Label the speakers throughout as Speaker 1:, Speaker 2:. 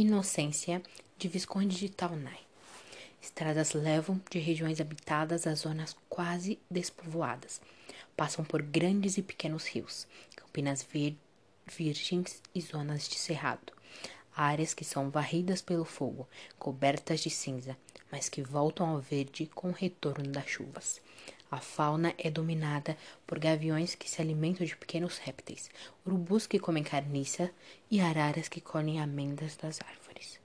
Speaker 1: Inocência de Visconde de Taunay. Estradas levam de regiões habitadas a zonas quase despovoadas. Passam por grandes e pequenos rios, campinas vir virgens e zonas de cerrado. Áreas que são varridas pelo fogo, cobertas de cinza, mas que voltam ao verde com o retorno das chuvas. A fauna é dominada por gaviões que se alimentam de pequenos répteis, urubus que comem carniça e araras que colhem amêndoas das árvores.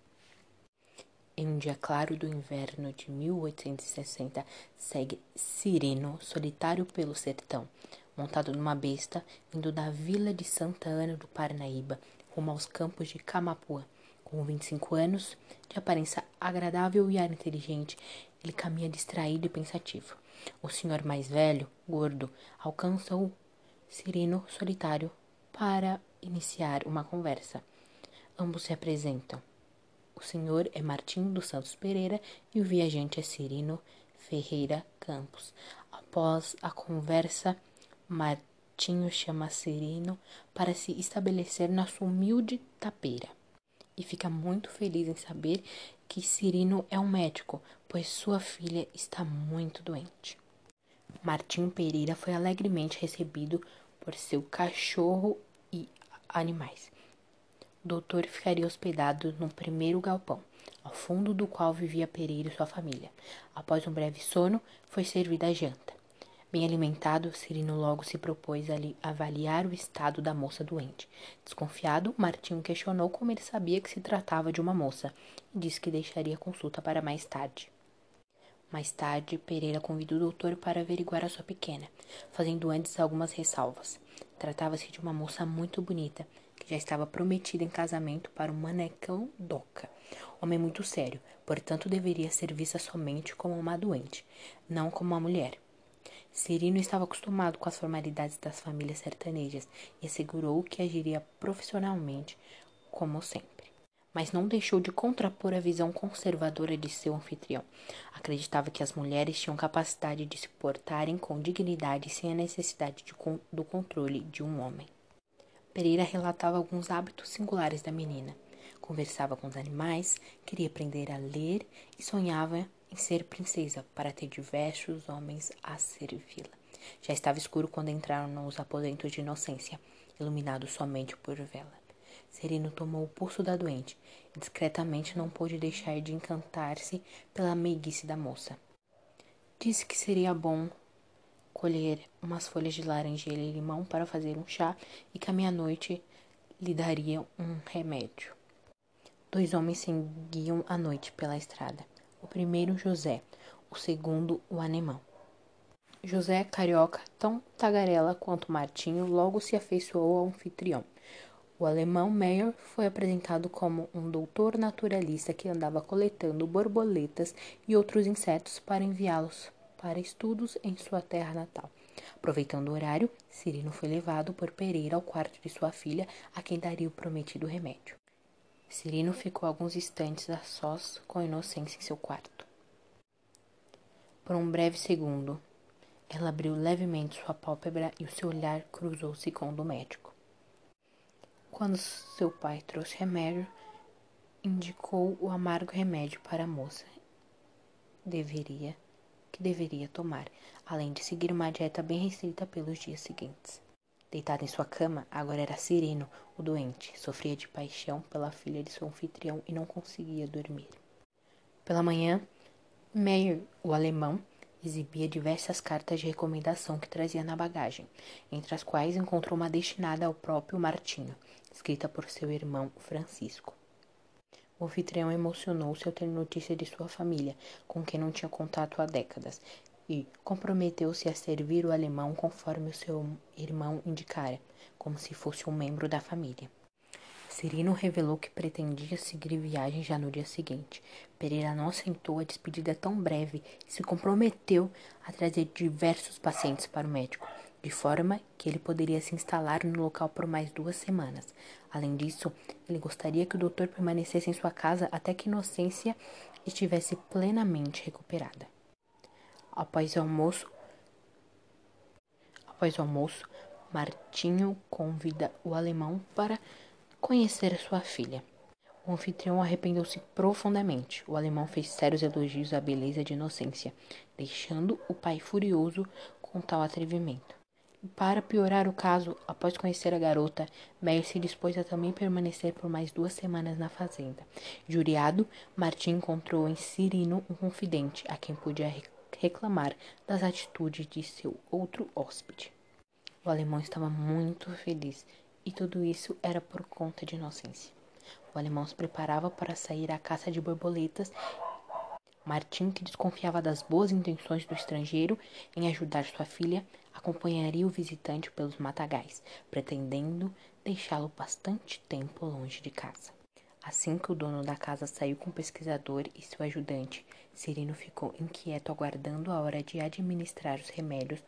Speaker 1: Em um dia claro do inverno de 1860, segue Cirino, solitário pelo sertão, montado numa besta, vindo da vila de Santa Ana do Parnaíba, rumo aos campos de Camapuã. Com 25 anos, de aparência agradável e ar inteligente, ele caminha distraído e pensativo. O senhor mais velho, gordo, alcança o Cirino solitário para iniciar uma conversa. Ambos se apresentam. O senhor é Martim dos Santos Pereira e o viajante é Cirino Ferreira Campos. Após a conversa, Martinho chama Cirino para se estabelecer na sua humilde tapeira e fica muito feliz em saber que Cirino é um médico, pois sua filha está muito doente. Martim Pereira foi alegremente recebido por seu cachorro e animais. O doutor ficaria hospedado no primeiro galpão, ao fundo do qual vivia Pereira e sua família. Após um breve sono, foi servida a janta. Bem alimentado, Cirino logo se propôs a avaliar o estado da moça doente. Desconfiado, Martinho questionou como ele sabia que se tratava de uma moça e disse que deixaria a consulta para mais tarde. Mais tarde, Pereira convidou o doutor para averiguar a sua pequena, fazendo antes algumas ressalvas. Tratava-se de uma moça muito bonita, que já estava prometida em casamento para o manecão Doca, homem muito sério, portanto deveria ser vista somente como uma doente, não como uma mulher. Cirino estava acostumado com as formalidades das famílias sertanejas e assegurou que agiria profissionalmente, como sempre. Mas não deixou de contrapor a visão conservadora de seu anfitrião. Acreditava que as mulheres tinham capacidade de se portarem com dignidade sem a necessidade de, do controle de um homem. Pereira relatava alguns hábitos singulares da menina. Conversava com os animais, queria aprender a ler e sonhava em ser princesa para ter diversos homens a servi-la. Já estava escuro quando entraram nos aposentos de inocência, iluminados somente por vela. Serino tomou o pulso da doente e discretamente não pôde deixar de encantar-se pela meiguice da moça. Disse que seria bom colher umas folhas de laranjeira e limão para fazer um chá e que à meia-noite lhe daria um remédio. Dois homens seguiam à noite pela estrada. O primeiro, José, o segundo, o alemão. José, carioca, tão tagarela quanto Martinho, logo se afeiçoou ao anfitrião. O alemão Meyer foi apresentado como um doutor naturalista que andava coletando borboletas e outros insetos para enviá-los para estudos em sua terra natal. Aproveitando o horário, Cirino foi levado por Pereira ao quarto de sua filha, a quem daria o prometido remédio. Cirino ficou alguns instantes a sós com Inocência em seu quarto. Por um breve segundo, ela abriu levemente sua pálpebra e o seu olhar cruzou-se com o do médico. Quando seu pai trouxe remédio, indicou o amargo remédio para a moça. Deveria, que deveria tomar, além de seguir uma dieta bem restrita pelos dias seguintes. Deitado em sua cama, agora era Cirino, o doente. Sofria de paixão pela filha de seu anfitrião e não conseguia dormir. Pela manhã, Meyer, o alemão, exibia diversas cartas de recomendação que trazia na bagagem, entre as quais encontrou uma destinada ao próprio Martinho, escrita por seu irmão Francisco. O anfitrião emocionou-se ao ter notícia de sua família, com quem não tinha contato há décadas, e comprometeu-se a servir o alemão conforme o seu irmão indicara, como se fosse um membro da família. Cirino revelou que pretendia seguir viagem já no dia seguinte. Pereira não aceitou a despedida tão breve e se comprometeu a trazer diversos pacientes para o médico, de forma que ele poderia se instalar no local por mais duas semanas. Além disso, ele gostaria que o doutor permanecesse em sua casa até que Inocência estivesse plenamente recuperada. Após o almoço, após o almoço, Martinho convida o alemão para conhecer sua filha. O anfitrião arrependeu-se profundamente. O alemão fez sérios elogios à beleza de Inocência, deixando o pai furioso com tal atrevimento. E para piorar o caso, após conhecer a garota, Meyer se dispôs a também permanecer por mais duas semanas na fazenda. Juriado, Martim encontrou em Cirino um confidente a quem podia reclamar das atitudes de seu outro hóspede. O alemão estava muito feliz e tudo isso era por conta de inocência. O alemão se preparava para sair à caça de borboletas. Martim, que desconfiava das boas intenções do estrangeiro em ajudar sua filha, acompanharia o visitante pelos matagais, pretendendo deixá-lo bastante tempo longe de casa. Assim que o dono da casa saiu com o pesquisador e seu ajudante, Cirino ficou inquieto aguardando a hora de administrar os remédios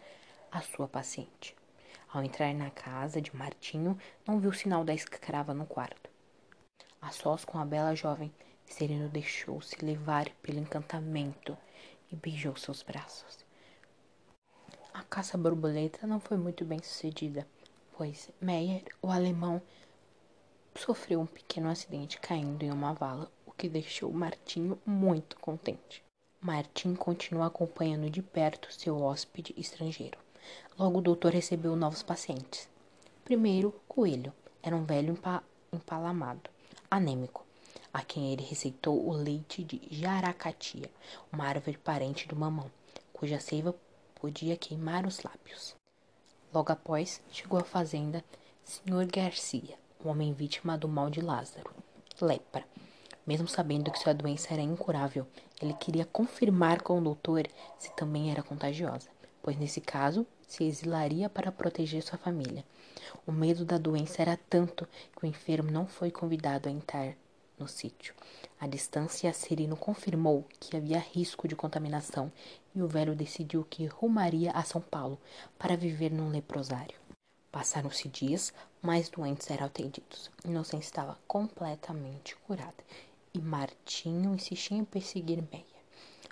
Speaker 1: à sua paciente. Ao entrar na casa de Martinho, não viu sinal da escrava no quarto. A sós com a bela jovem, Sereno deixou-se levar pelo encantamento e beijou seus braços. A caça-borboleta não foi muito bem sucedida, pois Meyer, o alemão, sofreu um pequeno acidente caindo em uma vala, o que deixou Martinho muito contente. Martim continuou acompanhando de perto seu hóspede estrangeiro. Logo o doutor recebeu novos pacientes. Primeiro, Coelho. Era um velho empa empalamado, anêmico, a quem ele receitou o leite de jaracatia, uma árvore parente do mamão, cuja seiva podia queimar os lábios. Logo após, chegou à fazenda Sr. Garcia, um homem vítima do mal de Lázaro, lepra. Mesmo sabendo que sua doença era incurável, ele queria confirmar com o doutor se também era contagiosa pois nesse caso se exilaria para proteger sua família. O medo da doença era tanto que o enfermo não foi convidado a entrar no sítio. A distância, Serino confirmou que havia risco de contaminação e o velho decidiu que rumaria a São Paulo para viver num leprosário. Passaram-se dias, mais doentes eram atendidos. Inocência estava completamente curada e Martinho insistia em perseguir Meia.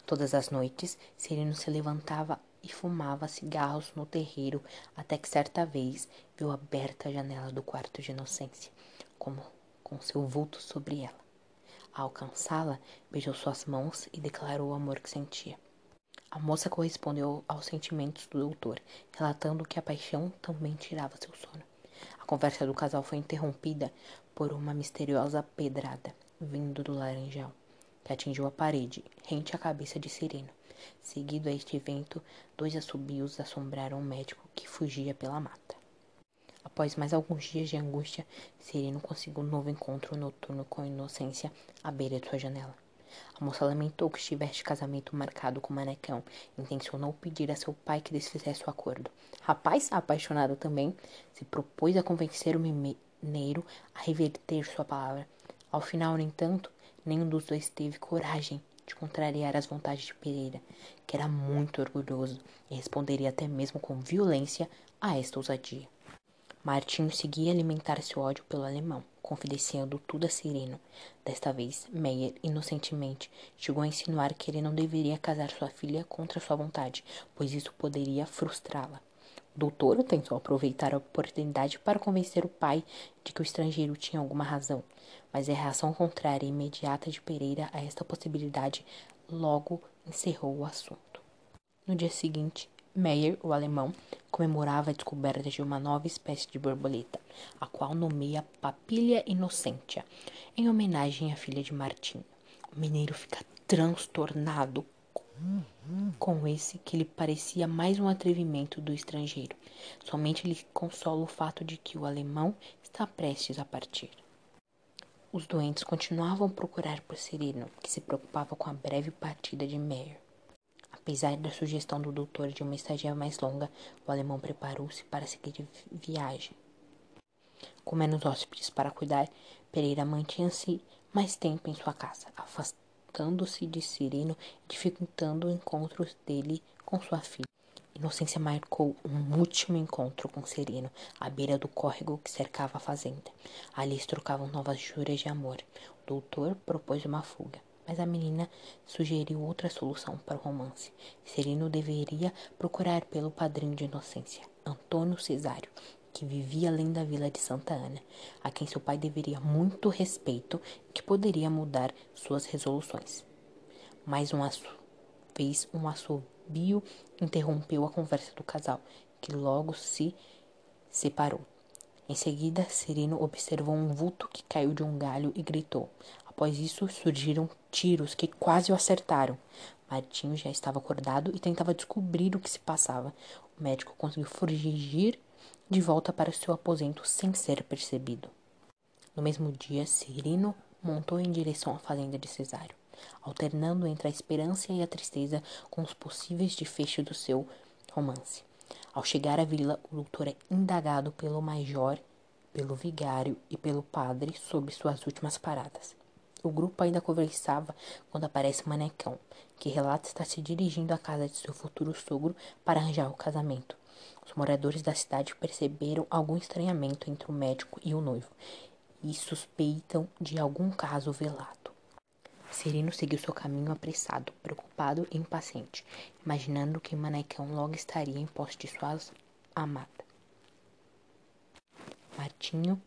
Speaker 1: Todas as noites, Serino se levantava e fumava cigarros no terreiro, até que certa vez viu aberta a janela do quarto de Inocência, como com seu vulto sobre ela. Ao alcançá-la, beijou suas mãos e declarou o amor que sentia. A moça correspondeu aos sentimentos do doutor, relatando que a paixão também tirava seu sono. A conversa do casal foi interrompida por uma misteriosa pedrada vindo do laranjal, que atingiu a parede, rente à cabeça de Sereno. Seguido a este evento, dois assobios assombraram o médico que fugia pela mata. Após mais alguns dias de angústia, Sereno conseguiu um novo encontro noturno com Inocência à beira de sua janela. A moça lamentou que estivesse casamento marcado com o manecão. Intencionou pedir a seu pai que desfizesse o acordo. Rapaz, apaixonado também, se propôs a convencer o mineiro a reverter sua palavra. Ao final, no entanto, nenhum dos dois teve coragem de contrariar as vontades de Pereira, que era muito orgulhoso e responderia até mesmo com violência a esta ousadia. Martinho seguia a alimentar seu ódio pelo alemão, confidenciando tudo a Sereno. Desta vez, Meyer, inocentemente, chegou a insinuar que ele não deveria casar sua filha contra sua vontade, pois isso poderia frustrá-la. O doutor tentou aproveitar a oportunidade para convencer o pai de que o estrangeiro tinha alguma razão, mas a reação contrária e imediata de Pereira a esta possibilidade logo encerrou o assunto. No dia seguinte, Meyer, o alemão, comemorava a descoberta de uma nova espécie de borboleta, a qual nomeia Papilha Innocentia, em homenagem à filha de Martim. O mineiro fica transtornado com esse que lhe parecia mais um atrevimento do estrangeiro. Somente lhe consola o fato de que o alemão está prestes a partir. Os doentes continuavam a procurar por Sereno, que se preocupava com a breve partida de Meyer. Apesar da sugestão do doutor de uma estadia mais longa, o alemão preparou-se para seguir viagem. Com menos hóspedes para cuidar, Pereira mantinha-se mais tempo em sua casa, afastando-se de Sereno e dificultando encontros dele com sua filha. Inocência marcou um último encontro com Sereno, à beira do córrego que cercava a fazenda. Ali eles trocavam novas juras de amor. O doutor propôs uma fuga, mas a menina sugeriu outra solução para o romance. Sereno deveria procurar pelo padrinho de Inocência, Antônio Cesário, que vivia além da vila de Santa Ana, a quem seu pai deveria muito respeito e que poderia mudar suas resoluções. Mais uma vez, um assobio interrompeu a conversa do casal, que logo se separou. Em seguida, Sereno observou um vulto que caiu de um galho e gritou. Após isso, surgiram tiros que quase o acertaram. Martinho já estava acordado e tentava descobrir o que se passava. O médico conseguiu fugir de volta para seu aposento sem ser percebido. No mesmo dia, Serino montou em direção à fazenda de Cesário, alternando entre a esperança e a tristeza com os possíveis desfechos do seu romance. Ao chegar à vila, o doutor é indagado pelo major, pelo vigário e pelo padre sobre suas últimas paradas. O grupo ainda conversava quando aparece Manecão, que relata estar se dirigindo à casa de seu futuro sogro para arranjar o casamento. Os moradores da cidade perceberam algum estranhamento entre o médico e o noivo e suspeitam de algum caso velado. Sereno seguiu seu caminho apressado, preocupado e impaciente, imaginando que Manecão logo estaria em posse de sua amada. Martinho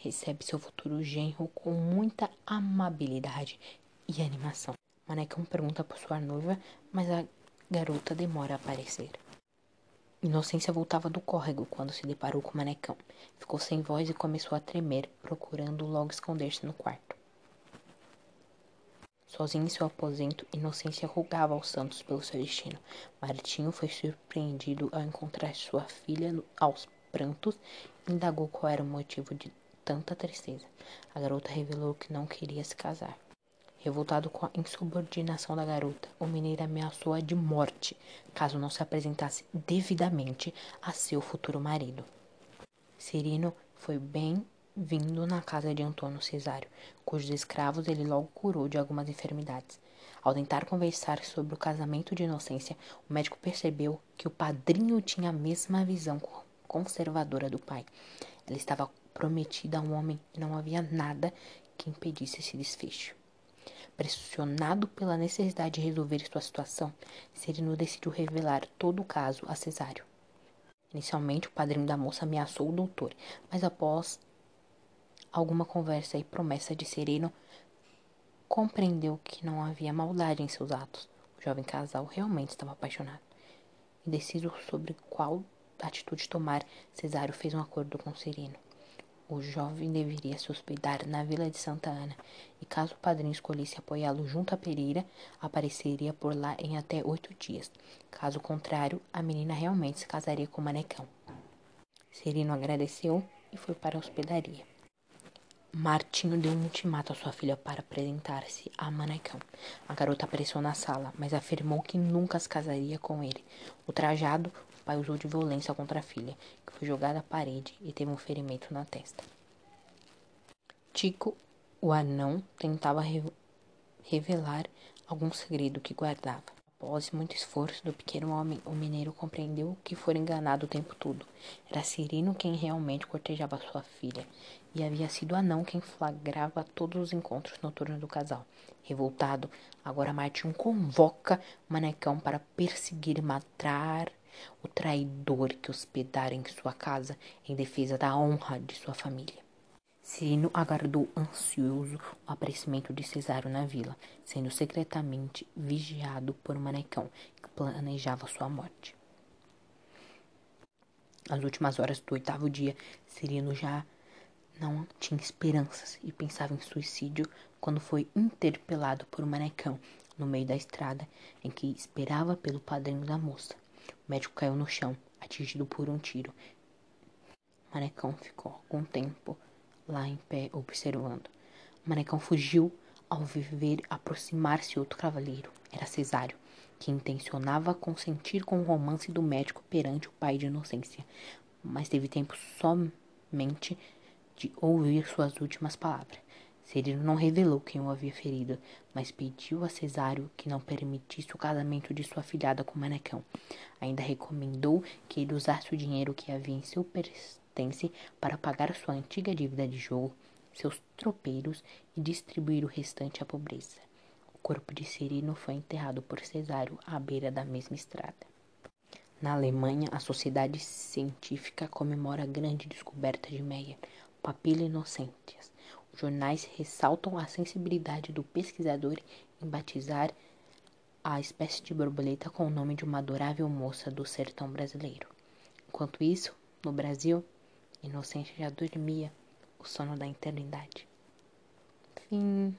Speaker 1: recebe seu futuro genro com muita amabilidade e animação. Manecão pergunta por sua noiva, mas a garota demora a aparecer. Inocência voltava do córrego quando se deparou com Manecão. Ficou sem voz e começou a tremer, procurando logo esconder-se no quarto. Sozinho em seu aposento, Inocência rogava aos santos pelo seu destino. Martinho foi surpreendido ao encontrar sua filha aos prantos e indagou qual era o motivo de tanta tristeza. A garota revelou que não queria se casar. Revoltado com a insubordinação da garota, o mineiro ameaçou-a de morte caso não se apresentasse devidamente a seu futuro marido. Serino foi bem vindo na casa de Antônio Cesário, cujos escravos ele logo curou de algumas enfermidades. Ao tentar conversar sobre o casamento de Inocência, o médico percebeu que o padrinho tinha a mesma visão conservadora do pai. Ela estava prometida a um homem e não havia nada que impedisse esse desfecho. Pressionado pela necessidade de resolver sua situação, Serino decidiu revelar todo o caso a Cesário. Inicialmente, o padrinho da moça ameaçou o doutor, mas após alguma conversa e promessa de Sereno, compreendeu que não havia maldade em seus atos. O jovem casal realmente estava apaixonado. Indeciso sobre qual atitude tomar, Cesário fez um acordo com Sereno. O jovem deveria se hospedar na vila de Santa Ana, e caso o padrinho escolhesse apoiá-lo junto a Pereira, apareceria por lá em até oito dias. Caso contrário, a menina realmente se casaria com o Manecão. Sereno agradeceu e foi para a hospedaria. Martinho deu um ultimato à sua filha para apresentar-se a Manecão. A garota apareceu na sala, mas afirmou que nunca se casaria com ele. O trajado, pai usou de violência contra a filha, que foi jogada à parede e teve um ferimento na testa. Tico, o anão, tentava re revelar algum segredo que guardava. Após muito esforço do pequeno homem, o mineiro compreendeu que fora enganado o tempo todo. Era Cirino quem realmente cortejava sua filha, e havia sido Anão quem flagrava todos os encontros noturnos do casal. Revoltado, agora Martin convoca Manecão para perseguir e matar o traidor que hospedara em sua casa em defesa da honra de sua família. Cirino aguardou ansioso o aparecimento de Cesário na vila, sendo secretamente vigiado por um manecão que planejava sua morte. Nas últimas horas do oitavo dia, Cirino já não tinha esperanças e pensava em suicídio quando foi interpelado por um manecão no meio da estrada em que esperava pelo padrinho da moça. O médico caiu no chão, atingido por um tiro. Manecão ficou algum tempo lá em pé, observando. Manecão fugiu ao ver aproximar-se outro cavaleiro. Era Cesário, que intencionava consentir com o romance do médico perante o pai de inocência, mas teve tempo somente de ouvir suas últimas palavras. Serino não revelou quem o havia ferido, mas pediu a Cesário que não permitisse o casamento de sua filhada com manecão. Ainda recomendou que ele usasse o dinheiro que havia em seu pertence para pagar sua antiga dívida de jogo, seus tropeiros e distribuir o restante à pobreza. O corpo de Cirino foi enterrado por Cesário à beira da mesma estrada. Na Alemanha, a sociedade científica comemora a grande descoberta de Meyer, papila inocentes. Jornais ressaltam a sensibilidade do pesquisador em batizar a espécie de borboleta com o nome de uma adorável moça do sertão brasileiro. Enquanto isso, no Brasil, Inocente já dormia o sono da eternidade. Fim.